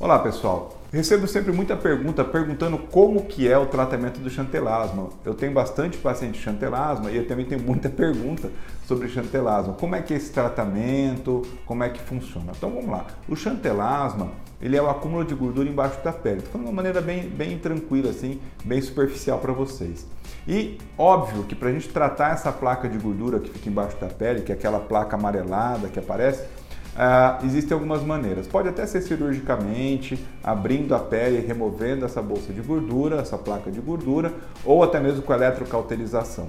Olá pessoal, recebo sempre muita pergunta perguntando como que é o tratamento do chantelasma. Eu tenho bastante paciente de chantelasma e eu também tenho muita pergunta sobre chantelasma. Como é que é esse tratamento, como é que funciona? Então vamos lá. O chantelasma, ele é o acúmulo de gordura embaixo da pele. Estou falando de uma maneira bem, bem tranquila, assim, bem superficial para vocês. E óbvio que para a gente tratar essa placa de gordura que fica embaixo da pele, que é aquela placa amarelada que aparece, Uh, existem algumas maneiras. Pode até ser cirurgicamente, abrindo a pele e removendo essa bolsa de gordura, essa placa de gordura, ou até mesmo com eletrocauterização.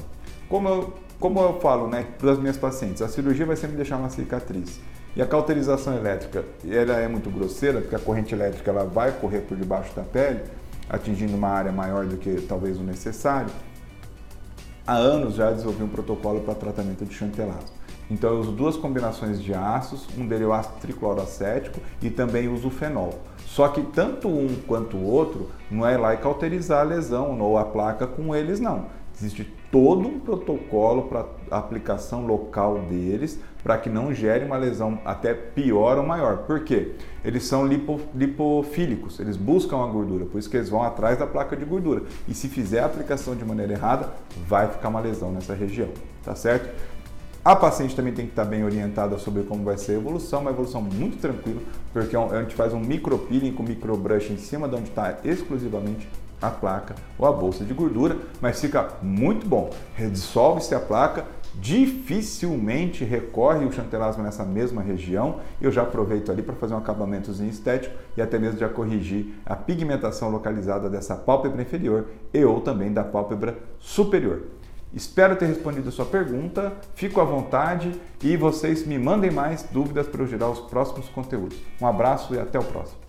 Como eu, como eu falo né, para as minhas pacientes, a cirurgia vai sempre deixar uma cicatriz. E a cauterização elétrica, ela é muito grosseira, porque a corrente elétrica ela vai correr por debaixo da pele, atingindo uma área maior do que talvez o necessário. Há anos já desenvolvi um protocolo para tratamento de chantelasma. Então eu uso duas combinações de ácidos, um deles é o ácido tricloroacético e também uso o fenol. Só que tanto um quanto o outro não é lá e cauterizar a lesão ou a placa com eles não. Existe todo um protocolo para aplicação local deles para que não gere uma lesão até pior ou maior. Por quê? Eles são lipo, lipofílicos, eles buscam a gordura, por isso que eles vão atrás da placa de gordura. E se fizer a aplicação de maneira errada, vai ficar uma lesão nessa região, tá certo? A paciente também tem que estar bem orientada sobre como vai ser a evolução, uma evolução muito tranquila, porque é a gente faz um micropeeling com microbrush em cima de onde está exclusivamente a placa ou a bolsa de gordura, mas fica muito bom. Dissolve-se a placa, dificilmente recorre o chantelasma nessa mesma região. Eu já aproveito ali para fazer um acabamentozinho estético e até mesmo já corrigir a pigmentação localizada dessa pálpebra inferior e ou também da pálpebra superior. Espero ter respondido a sua pergunta, fico à vontade e vocês me mandem mais dúvidas para eu gerar os próximos conteúdos. Um abraço e até o próximo.